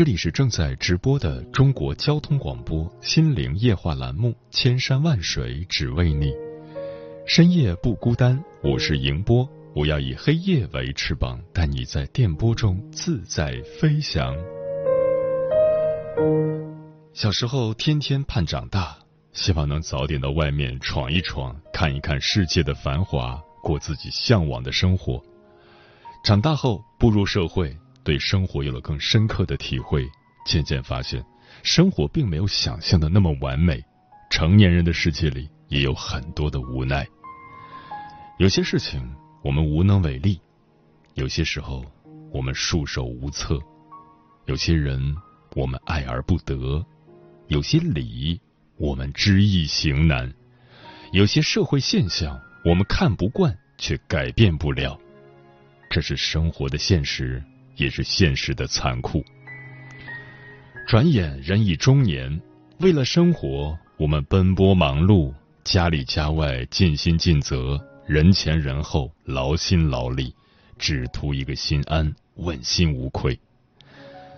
这里是正在直播的中国交通广播心灵夜话栏目《千山万水只为你》，深夜不孤单，我是迎波，我要以黑夜为翅膀，带你在电波中自在飞翔。小时候天天盼长大，希望能早点到外面闯一闯，看一看世界的繁华，过自己向往的生活。长大后步入社会，对生活有了更深刻的体会，渐渐发现生活并没有想象的那么完美。成年人的世界里也有很多的无奈，有些事情我们无能为力，有些时候我们束手无策，有些人我们爱而不得，有些理我们知易行难，有些社会现象我们看不惯却改变不了。这是生活的现实，也是现实的残酷。转眼人已中年，为了生活，我们奔波忙碌，家里家外尽心尽责，人前人后劳心劳力，只图一个心安，问心无愧。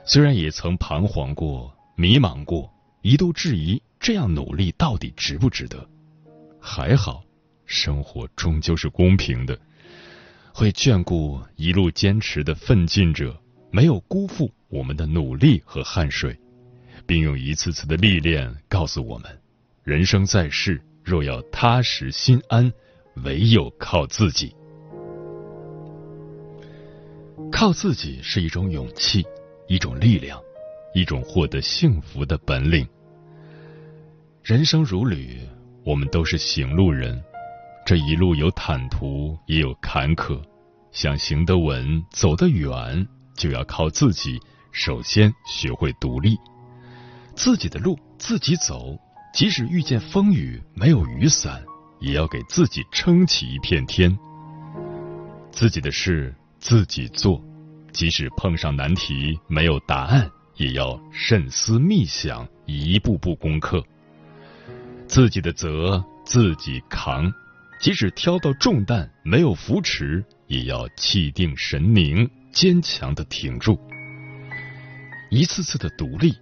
虽然也曾彷徨过、迷茫过，一度质疑这样努力到底值不值得。还好，生活终究是公平的。会眷顾一路坚持的奋进者，没有辜负我们的努力和汗水，并用一次次的历练告诉我们：人生在世，若要踏实心安，唯有靠自己。靠自己是一种勇气，一种力量，一种获得幸福的本领。人生如旅，我们都是行路人。这一路有坦途，也有坎坷。想行得稳、走得远，就要靠自己。首先学会独立，自己的路自己走。即使遇见风雨，没有雨伞，也要给自己撑起一片天。自己的事自己做，即使碰上难题没有答案，也要慎思密想，一步步攻克。自己的责自己扛。即使挑到重担没有扶持，也要气定神宁，坚强的挺住。一次次的独立，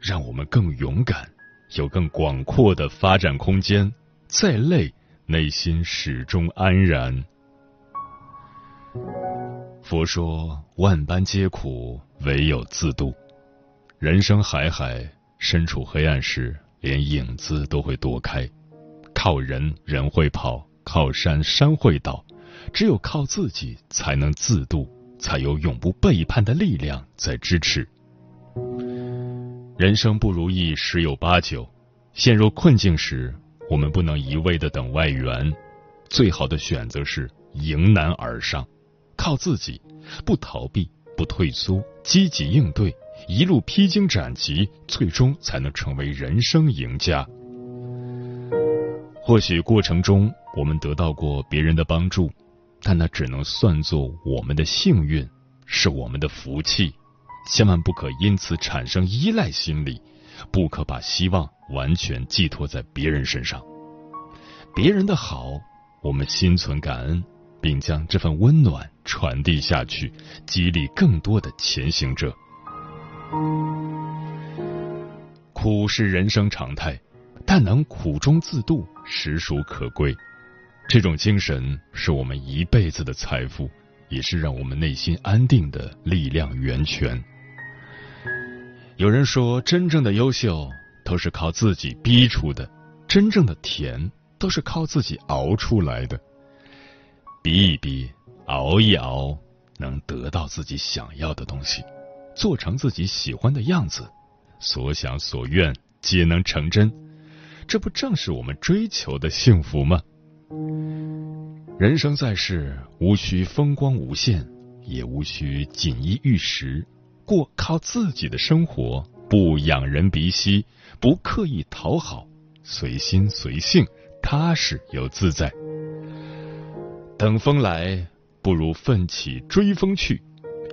让我们更勇敢，有更广阔的发展空间。再累，内心始终安然。佛说：“万般皆苦，唯有自渡。”人生海海，身处黑暗时，连影子都会躲开。靠人，人会跑。靠山山会倒，只有靠自己才能自渡，才有永不背叛的力量在支持。人生不如意十有八九，陷入困境时，我们不能一味的等外援，最好的选择是迎难而上，靠自己，不逃避，不退缩，积极应对，一路披荆斩棘，最终才能成为人生赢家。或许过程中我们得到过别人的帮助，但那只能算作我们的幸运，是我们的福气。千万不可因此产生依赖心理，不可把希望完全寄托在别人身上。别人的好，我们心存感恩，并将这份温暖传递下去，激励更多的前行者。苦是人生常态。但能苦中自度，实属可贵。这种精神是我们一辈子的财富，也是让我们内心安定的力量源泉。有人说，真正的优秀都是靠自己逼出的，真正的甜都是靠自己熬出来的。逼一逼，熬一熬，能得到自己想要的东西，做成自己喜欢的样子，所想所愿皆能成真。这不正是我们追求的幸福吗？人生在世，无需风光无限，也无需锦衣玉食，过靠自己的生活，不仰人鼻息，不刻意讨好，随心随性，踏实又自在。等风来，不如奋起追风去；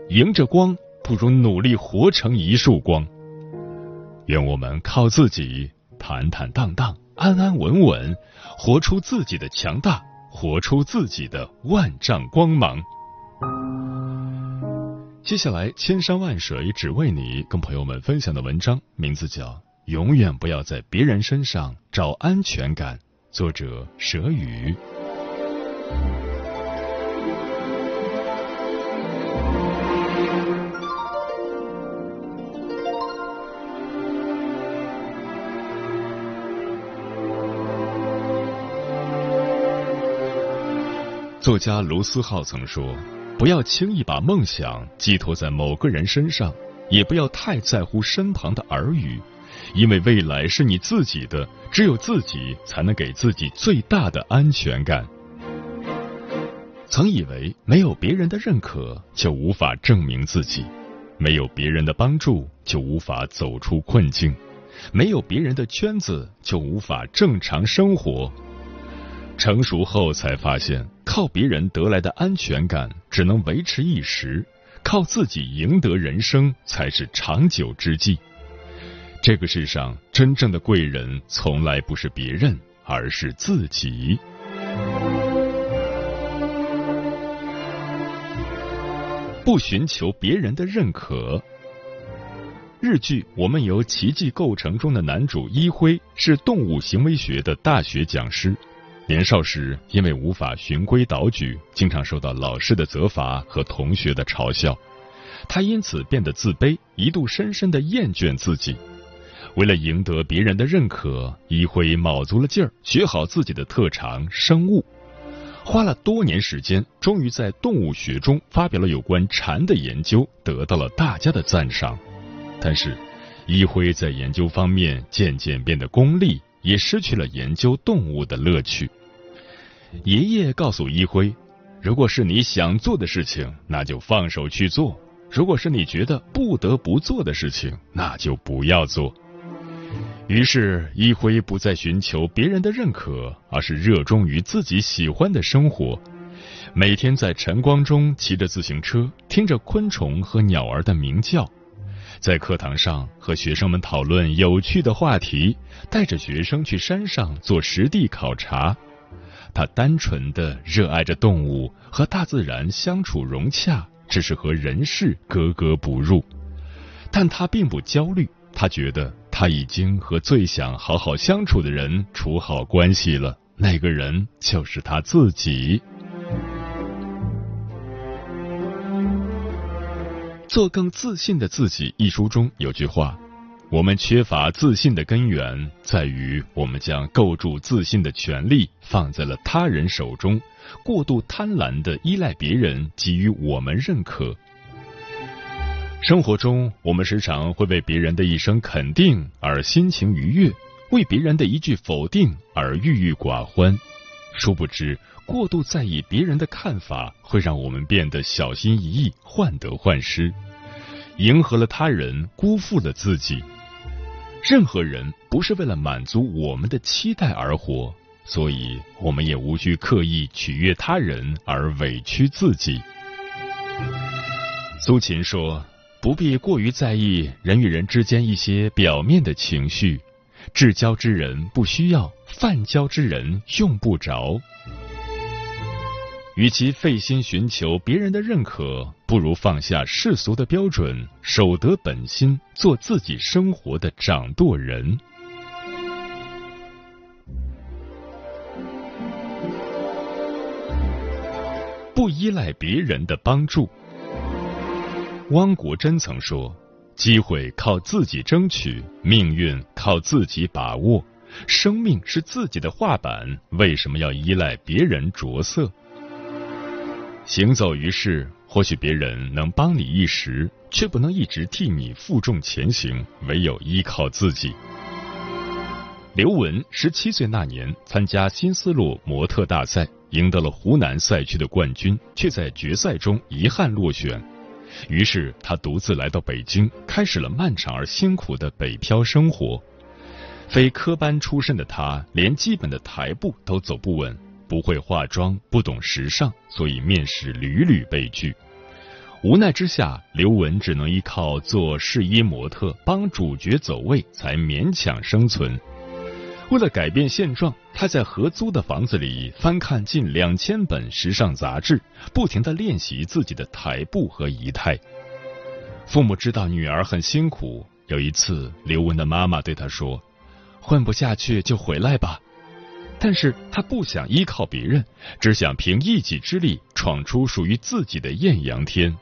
迎着光，不如努力活成一束光。愿我们靠自己，坦坦荡荡，安安稳稳，活出自己的强大。活出自己的万丈光芒。接下来，千山万水只为你，跟朋友们分享的文章名字叫《永远不要在别人身上找安全感》，作者蛇语。作家卢思浩曾说：“不要轻易把梦想寄托在某个人身上，也不要太在乎身旁的耳语，因为未来是你自己的，只有自己才能给自己最大的安全感。”曾以为没有别人的认可就无法证明自己，没有别人的帮助就无法走出困境，没有别人的圈子就无法正常生活。成熟后才发现，靠别人得来的安全感只能维持一时，靠自己赢得人生才是长久之计。这个世上真正的贵人，从来不是别人，而是自己。不寻求别人的认可。日剧《我们由奇迹构成》中的男主一辉是动物行为学的大学讲师。年少时，因为无法循规蹈矩，经常受到老师的责罚和同学的嘲笑，他因此变得自卑，一度深深的厌倦自己。为了赢得别人的认可，一辉卯足了劲儿学好自己的特长生物，花了多年时间，终于在动物学中发表了有关蝉的研究，得到了大家的赞赏。但是，一辉在研究方面渐渐变得功利。也失去了研究动物的乐趣。爷爷告诉一辉：“如果是你想做的事情，那就放手去做；如果是你觉得不得不做的事情，那就不要做。”于是，一辉不再寻求别人的认可，而是热衷于自己喜欢的生活。每天在晨光中骑着自行车，听着昆虫和鸟儿的鸣叫。在课堂上和学生们讨论有趣的话题，带着学生去山上做实地考察。他单纯的热爱着动物，和大自然相处融洽，只是和人世格格不入。但他并不焦虑，他觉得他已经和最想好好相处的人处好关系了，那个人就是他自己。做更自信的自己一书中有句话：我们缺乏自信的根源在于我们将构筑自信的权利放在了他人手中，过度贪婪的依赖别人给予我们认可。生活中，我们时常会为别人的一声肯定而心情愉悦，为别人的一句否定而郁郁寡欢。殊不知，过度在意别人的看法，会让我们变得小心翼翼、患得患失，迎合了他人，辜负了自己。任何人不是为了满足我们的期待而活，所以我们也无需刻意取悦他人而委屈自己。苏秦说：“不必过于在意人与人之间一些表面的情绪。”至交之人不需要，泛交之人用不着。与其费心寻求别人的认可，不如放下世俗的标准，守得本心，做自己生活的掌舵人。不依赖别人的帮助。汪国真曾说。机会靠自己争取，命运靠自己把握，生命是自己的画板，为什么要依赖别人着色？行走于世，或许别人能帮你一时，却不能一直替你负重前行，唯有依靠自己。刘雯十七岁那年参加新丝路模特大赛，赢得了湖南赛区的冠军，却在决赛中遗憾落选。于是她独自来到北京，开始了漫长而辛苦的北漂生活。非科班出身的她，连基本的台步都走不稳，不会化妆，不懂时尚，所以面试屡屡被拒。无奈之下，刘雯只能依靠做试衣模特帮主角走位，才勉强生存。为了改变现状，他在合租的房子里翻看近两千本时尚杂志，不停的练习自己的台步和仪态。父母知道女儿很辛苦，有一次，刘雯的妈妈对她说：“混不下去就回来吧。”但是他不想依靠别人，只想凭一己之力闯出属于自己的艳阳天。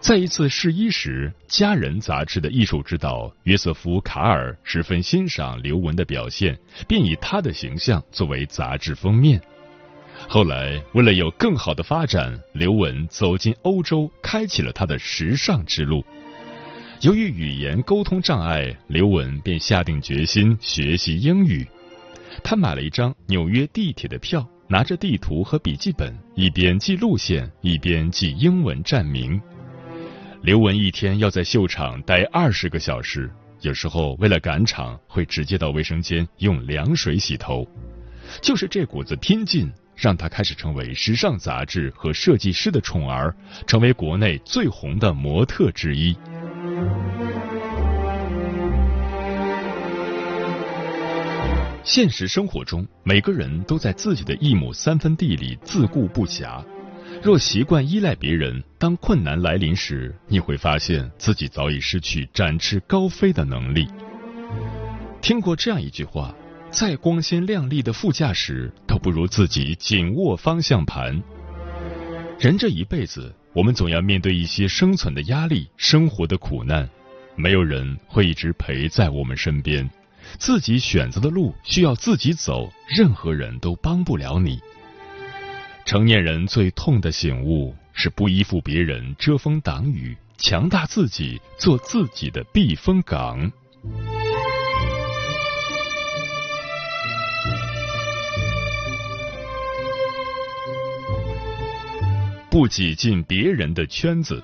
在一次试衣时，《家人》杂志的艺术指导约瑟夫·卡尔十分欣赏刘雯的表现，便以她的形象作为杂志封面。后来，为了有更好的发展，刘雯走进欧洲，开启了她的时尚之路。由于语言沟通障碍，刘雯便下定决心学习英语。他买了一张纽约地铁的票，拿着地图和笔记本，一边记路线，一边记英文站名。刘雯一天要在秀场待二十个小时，有时候为了赶场，会直接到卫生间用凉水洗头。就是这股子拼劲，让她开始成为时尚杂志和设计师的宠儿，成为国内最红的模特之一。现实生活中，每个人都在自己的一亩三分地里自顾不暇。若习惯依赖别人，当困难来临时，你会发现自己早已失去展翅高飞的能力。听过这样一句话：再光鲜亮丽的副驾驶，都不如自己紧握方向盘。人这一辈子，我们总要面对一些生存的压力、生活的苦难，没有人会一直陪在我们身边。自己选择的路需要自己走，任何人都帮不了你。成年人最痛的醒悟是不依附别人遮风挡雨，强大自己，做自己的避风港。不挤进别人的圈子。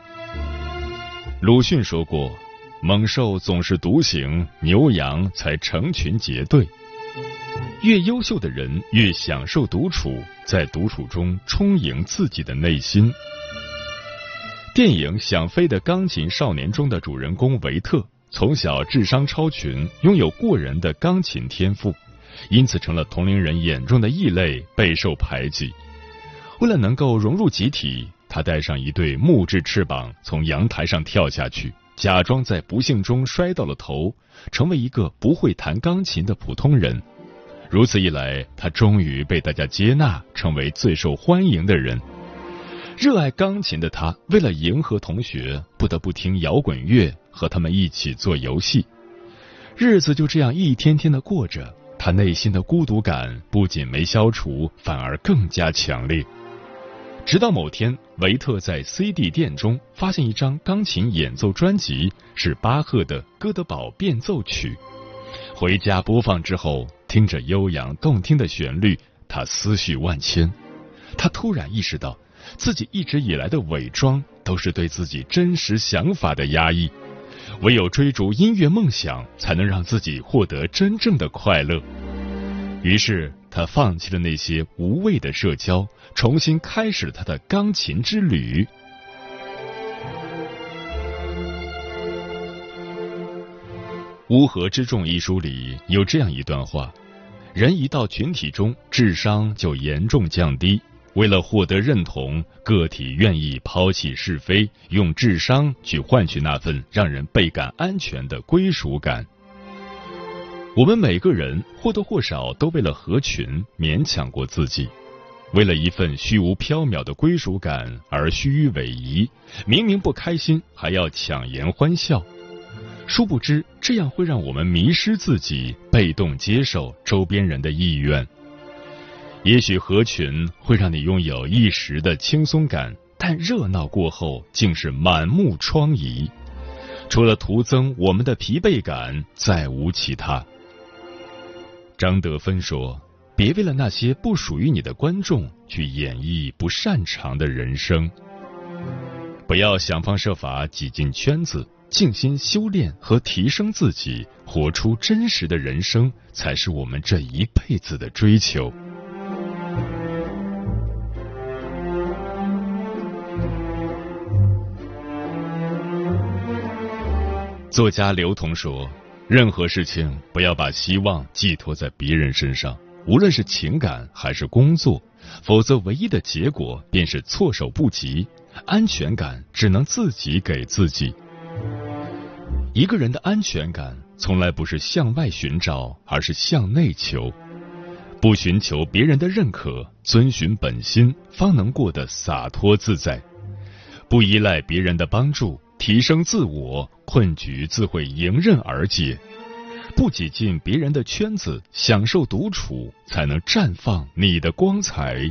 鲁迅说过：“猛兽总是独行，牛羊才成群结队。”越优秀的人越享受独处，在独处中充盈自己的内心。电影《想飞的钢琴少年》中的主人公维特，从小智商超群，拥有过人的钢琴天赋，因此成了同龄人眼中的异类，备受排挤。为了能够融入集体，他带上一对木质翅膀，从阳台上跳下去，假装在不幸中摔到了头，成为一个不会弹钢琴的普通人。如此一来，他终于被大家接纳，成为最受欢迎的人。热爱钢琴的他，为了迎合同学，不得不听摇滚乐，和他们一起做游戏。日子就这样一天天的过着，他内心的孤独感不仅没消除，反而更加强烈。直到某天，维特在 CD 店中发现一张钢琴演奏专辑，是巴赫的《哥德堡变奏曲》。回家播放之后。听着悠扬动听的旋律，他思绪万千。他突然意识到，自己一直以来的伪装都是对自己真实想法的压抑。唯有追逐音乐梦想，才能让自己获得真正的快乐。于是，他放弃了那些无谓的社交，重新开始了他的钢琴之旅。《乌合之众》一书里有这样一段话。人一到群体中，智商就严重降低。为了获得认同，个体愿意抛弃是非，用智商去换取那份让人倍感安全的归属感。我们每个人或多或少都为了合群勉强过自己，为了一份虚无缥缈的归属感而虚与委蛇，明明不开心还要强颜欢笑。殊不知这样会让我们迷失自己，被动接受周边人的意愿。也许合群会让你拥有一时的轻松感，但热闹过后竟是满目疮痍。除了徒增我们的疲惫感，再无其他。张德芬说：“别为了那些不属于你的观众去演绎不擅长的人生，不要想方设法挤进圈子，静心修炼和提升自己，活出真实的人生，才是我们这一辈子的追求。”作家刘同说：“任何事情不要把希望寄托在别人身上，无论是情感还是工作，否则唯一的结果便是措手不及。安全感只能自己给自己。一个人的安全感从来不是向外寻找，而是向内求。不寻求别人的认可，遵循本心，方能过得洒脱自在。不依赖别人的帮助。”提升自我，困局自会迎刃而解。不挤进别人的圈子，享受独处，才能绽放你的光彩。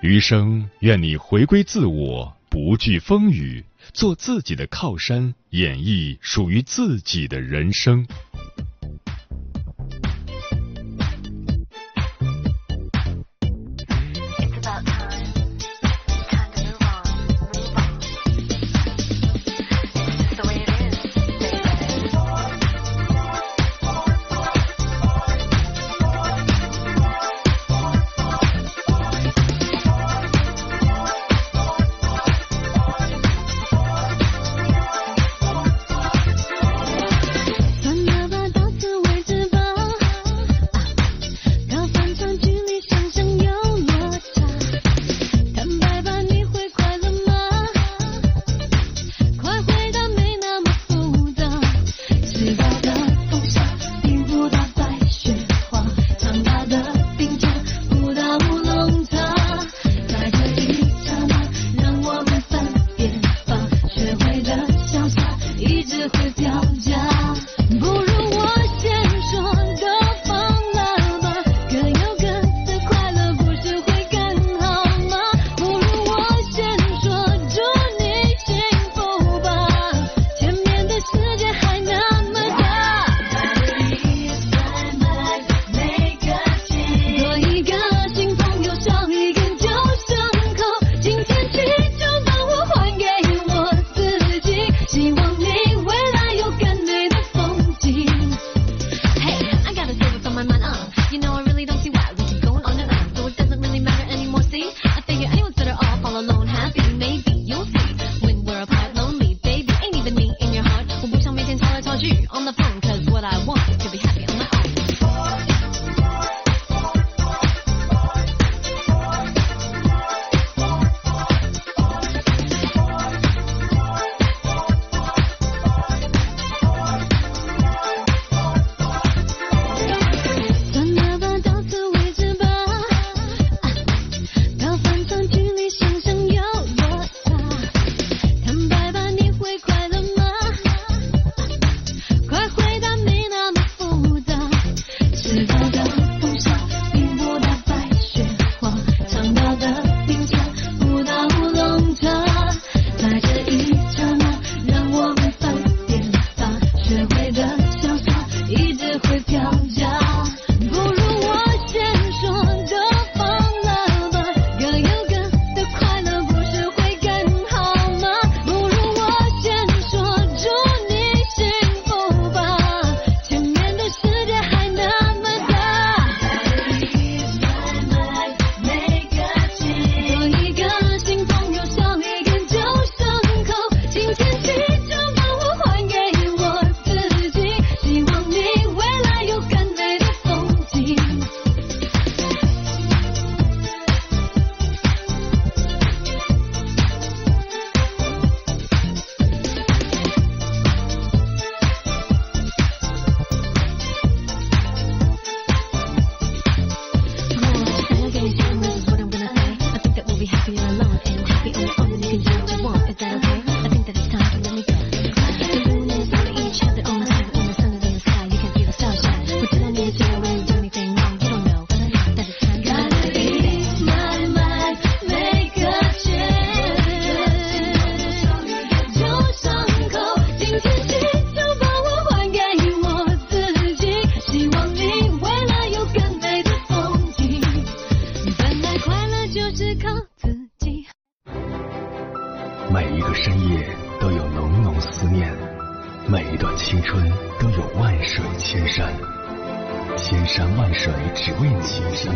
余生，愿你回归自我，不惧风雨，做自己的靠山，演绎属于自己的人生。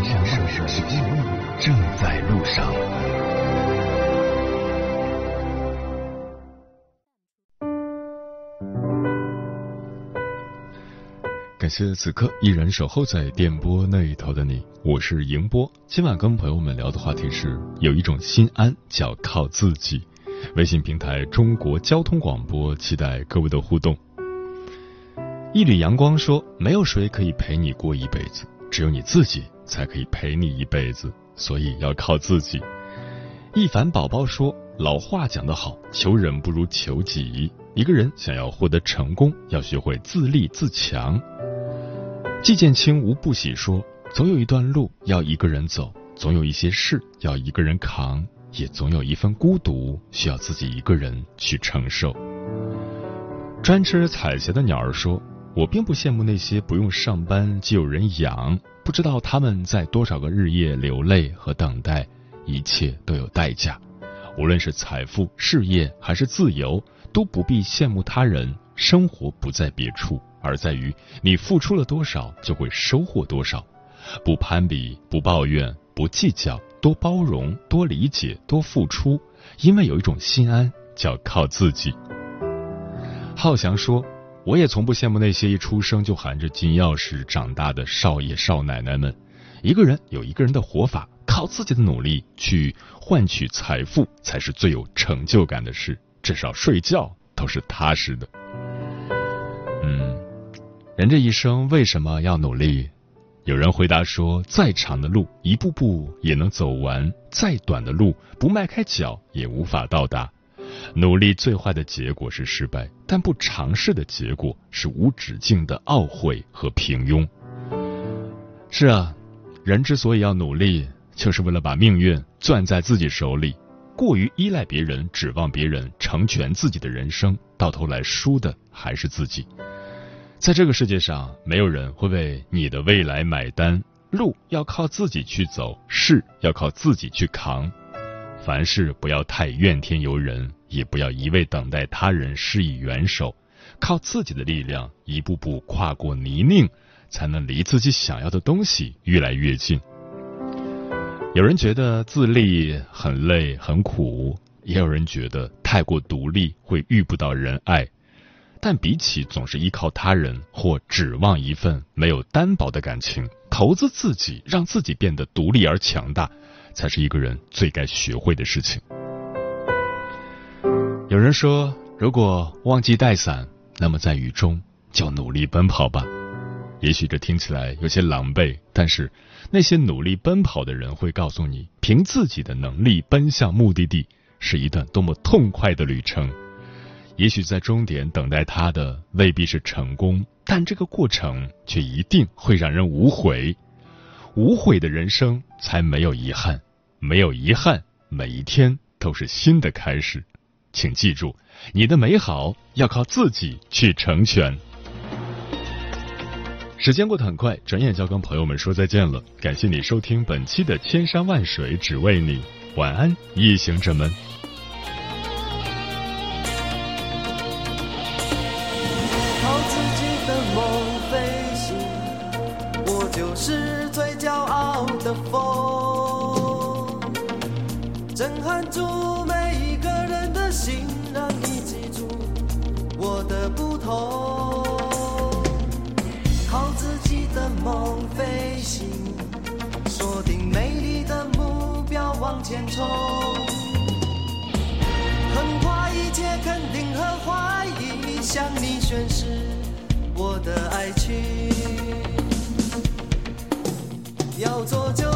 千山万水只为你，正在路上。感谢此刻依然守候在电波那一头的你，我是迎波。今晚跟朋友们聊的话题是，有一种心安叫靠自己。微信平台中国交通广播，期待各位的互动。一缕阳光说：“没有谁可以陪你过一辈子，只有你自己才可以陪你一辈子，所以要靠自己。”一凡宝宝说：“老话讲得好，求人不如求己。一个人想要获得成功，要学会自立自强。”季建清无不喜说：“总有一段路要一个人走，总有一些事要一个人扛。”也总有一份孤独需要自己一个人去承受。专吃彩霞的鸟儿说：“我并不羡慕那些不用上班就有人养，不知道他们在多少个日夜流泪和等待，一切都有代价。无论是财富、事业还是自由，都不必羡慕他人。生活不在别处，而在于你付出了多少，就会收获多少。不攀比，不抱怨，不计较。”多包容，多理解，多付出，因为有一种心安，叫靠自己。浩翔说：“我也从不羡慕那些一出生就含着金钥匙长大的少爷少奶奶们。一个人有一个人的活法，靠自己的努力去换取财富，才是最有成就感的事。至少睡觉都是踏实的。嗯，人这一生为什么要努力？”有人回答说：“再长的路，一步步也能走完；再短的路，不迈开脚也无法到达。努力最坏的结果是失败，但不尝试的结果是无止境的懊悔和平庸。”是啊，人之所以要努力，就是为了把命运攥在自己手里。过于依赖别人，指望别人成全自己的人生，到头来输的还是自己。在这个世界上，没有人会为你的未来买单。路要靠自己去走，事要靠自己去扛。凡事不要太怨天尤人，也不要一味等待他人施以援手，靠自己的力量一步步跨过泥泞，才能离自己想要的东西越来越近。有人觉得自立很累很苦，也有人觉得太过独立会遇不到人爱。但比起总是依靠他人或指望一份没有担保的感情，投资自己，让自己变得独立而强大，才是一个人最该学会的事情。有人说，如果忘记带伞，那么在雨中就努力奔跑吧。也许这听起来有些狼狈，但是那些努力奔跑的人会告诉你，凭自己的能力奔向目的地，是一段多么痛快的旅程。也许在终点等待他的未必是成功，但这个过程却一定会让人无悔。无悔的人生才没有遗憾，没有遗憾，每一天都是新的开始。请记住，你的美好要靠自己去成全。时间过得很快，转眼就要跟朋友们说再见了。感谢你收听本期的《千山万水只为你》，晚安，异行者们。的不同。靠自己的梦飞行，锁定美丽的目标往前冲。横跨一切肯定和怀疑，向你宣誓我的爱情。要做就